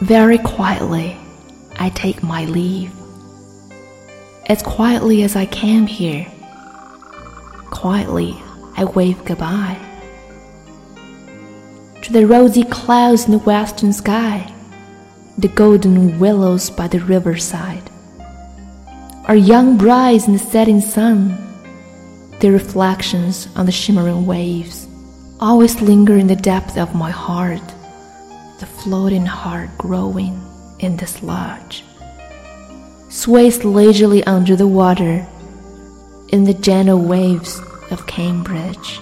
Very quietly, I take my leave. As quietly as I came here, quietly I wave goodbye. To the rosy clouds in the western sky, the golden willows by the riverside, our young brides in the setting sun, their reflections on the shimmering waves always linger in the depth of my heart the floating heart growing in the sludge sways leisurely under the water in the gentle waves of Cambridge.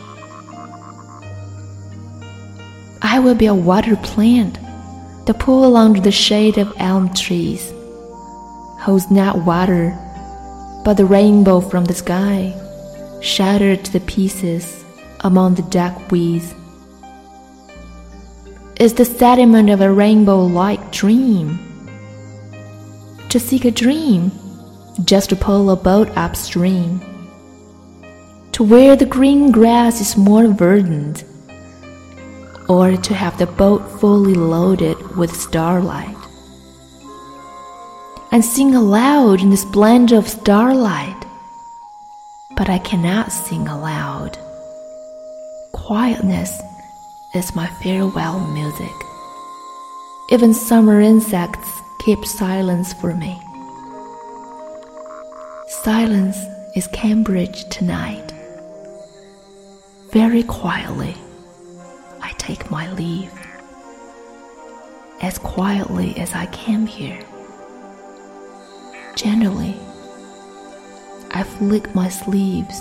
I will be a water plant that pool under the shade of elm trees, holds not water, but the rainbow from the sky, shattered to pieces among the duckweeds is the sediment of a rainbow like dream. To seek a dream, just to pull a boat upstream. To where the green grass is more verdant, or to have the boat fully loaded with starlight. And sing aloud in the splendor of starlight, but I cannot sing aloud. Quietness is my farewell music. Even summer insects keep silence for me. Silence is Cambridge tonight. Very quietly, I take my leave. As quietly as I came here. Generally, I flick my sleeves.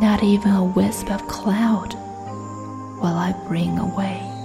Not even a wisp of cloud will I bring away.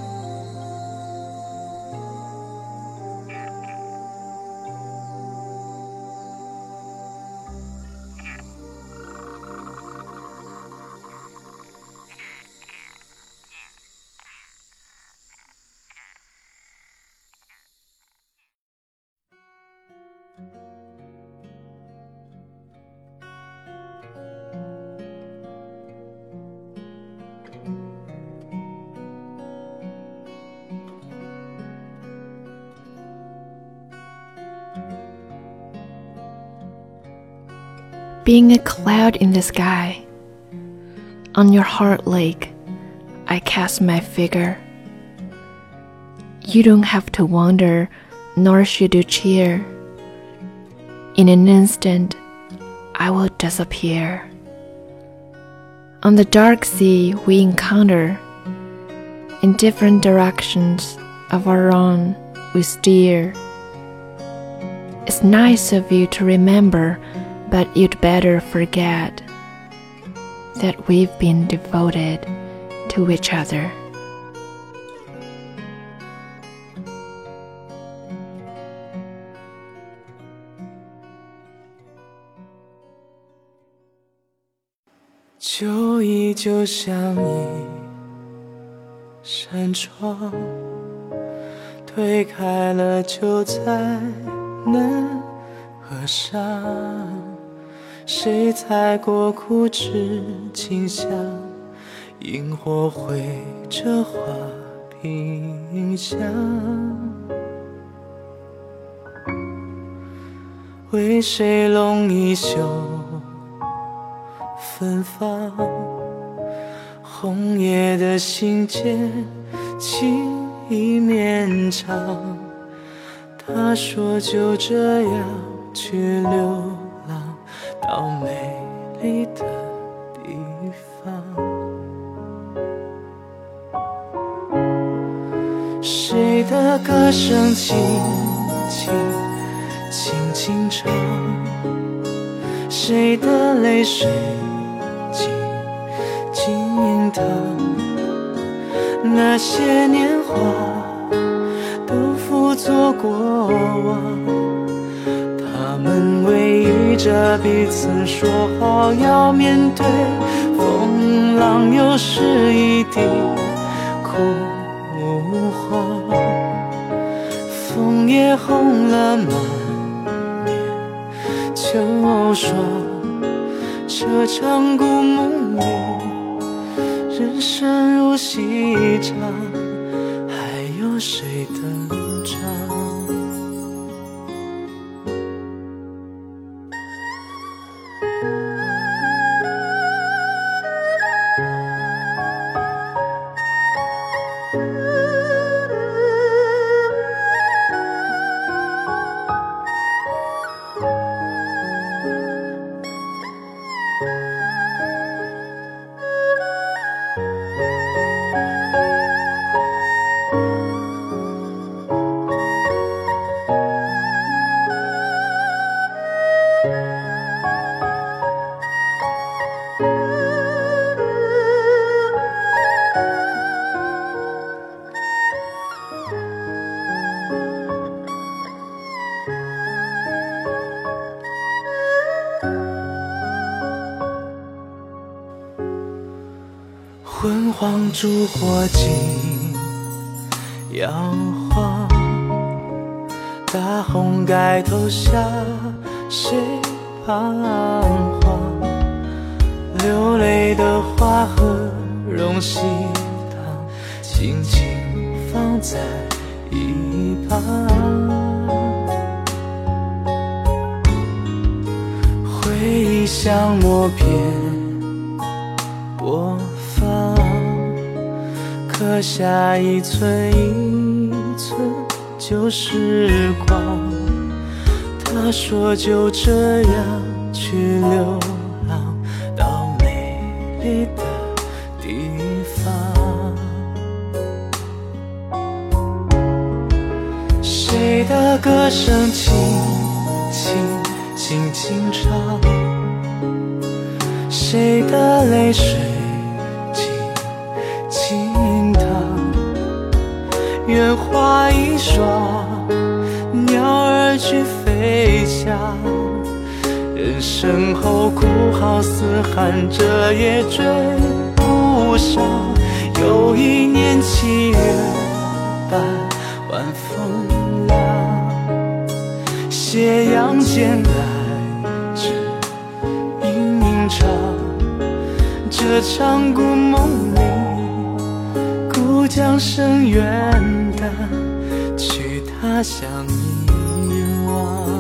，being a cloud in the sky. On your heart lake, I cast my figure. You don't have to wonder, nor should you cheer. In an instant, I will disappear. On the dark sea, we encounter. In different directions of our own, we steer. It's nice of you to remember but you'd better forget that we've been devoted to each other.旧忆就像一扇窗，推开了就再难合上。 谁踩过枯枝清香？萤火绘着花屏香，为谁拢一袖芬芳？红叶的信笺，情意绵长。他说就这样去流。到美丽的地方，谁的歌声轻轻轻轻唱，谁的泪水静静淌，那些年华都付作过往。着彼此，说好要面对风浪，又是一地枯黄。枫叶红了满面秋霜，这场故梦里，人生如戏场，还有。谁登场？黄烛火尽，摇晃。大红盖头下，谁彷徨？流泪的花和荣喜糖，轻轻放在一旁。回忆像默片播放，刻下一寸一寸旧时光。他说就这样去流浪到美丽的地方。谁的歌声轻轻轻轻唱？谁的泪水花一双，鸟儿去飞翔。人生后哭号嘶喊，这也追不上。又一年七月半，晚风凉，斜阳渐来至阴影长。这场故梦里，将深渊的去他乡遗忘